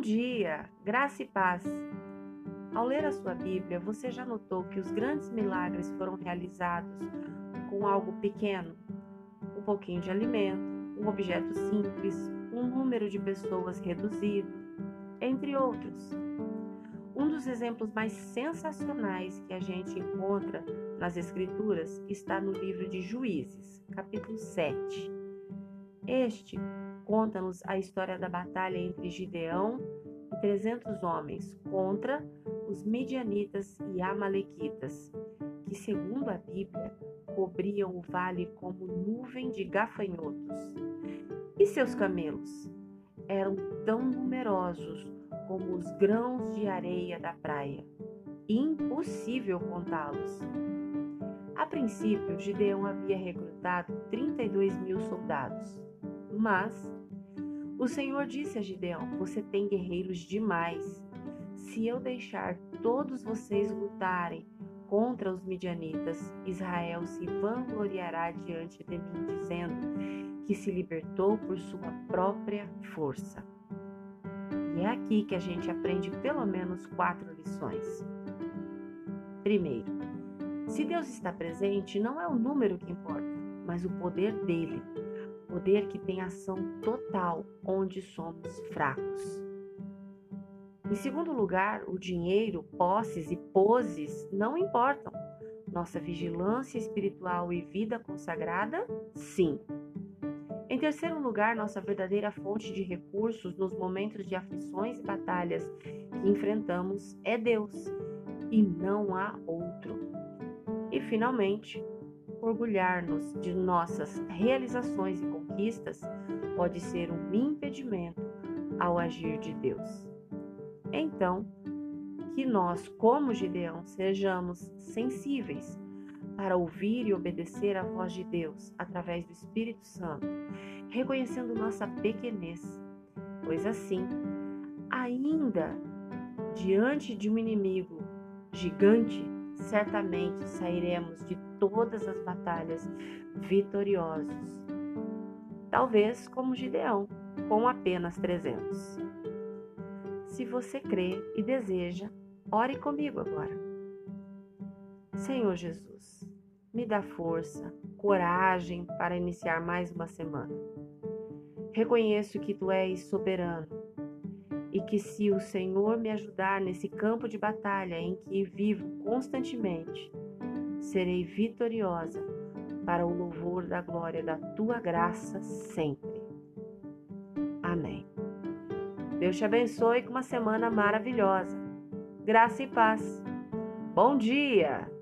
dia, graça e paz. Ao ler a sua Bíblia, você já notou que os grandes milagres foram realizados com algo pequeno? Um pouquinho de alimento, um objeto simples, um número de pessoas reduzido, entre outros. Um dos exemplos mais sensacionais que a gente encontra nas Escrituras está no livro de Juízes, capítulo 7. Este conta-nos a história da batalha entre Gideão e 300 homens contra os midianitas e amalequitas, que, segundo a Bíblia, cobriam o vale como nuvem de gafanhotos. E seus camelos eram tão numerosos como os grãos de areia da praia. Impossível contá-los. A princípio, Gideão havia recrutado 32 mil soldados, mas o Senhor disse a Gideão: Você tem guerreiros demais. Se eu deixar todos vocês lutarem contra os midianitas, Israel se vangloriará diante de mim, dizendo que se libertou por sua própria força. E é aqui que a gente aprende pelo menos quatro lições. Primeiro, se Deus está presente, não é o número que importa, mas o poder dele poder que tem ação total onde somos fracos. Em segundo lugar, o dinheiro, posses e poses não importam. Nossa vigilância espiritual e vida consagrada, sim. Em terceiro lugar, nossa verdadeira fonte de recursos nos momentos de aflições e batalhas que enfrentamos é Deus e não há outro. E finalmente, orgulhar-nos de nossas realizações e conquistas pode ser um impedimento ao agir de Deus. Então, que nós, como Gideão, sejamos sensíveis para ouvir e obedecer à voz de Deus através do Espírito Santo, reconhecendo nossa pequenez, pois assim, ainda diante de um inimigo gigante, certamente sairemos de todas as batalhas vitoriosos. Talvez como Gideão, com apenas 300. Se você crê e deseja, ore comigo agora. Senhor Jesus, me dá força, coragem para iniciar mais uma semana. Reconheço que tu és soberano e que se o Senhor me ajudar nesse campo de batalha em que vivo constantemente, serei vitoriosa para o louvor da glória da tua graça sempre. Amém. Deus te abençoe com uma semana maravilhosa. Graça e paz. Bom dia!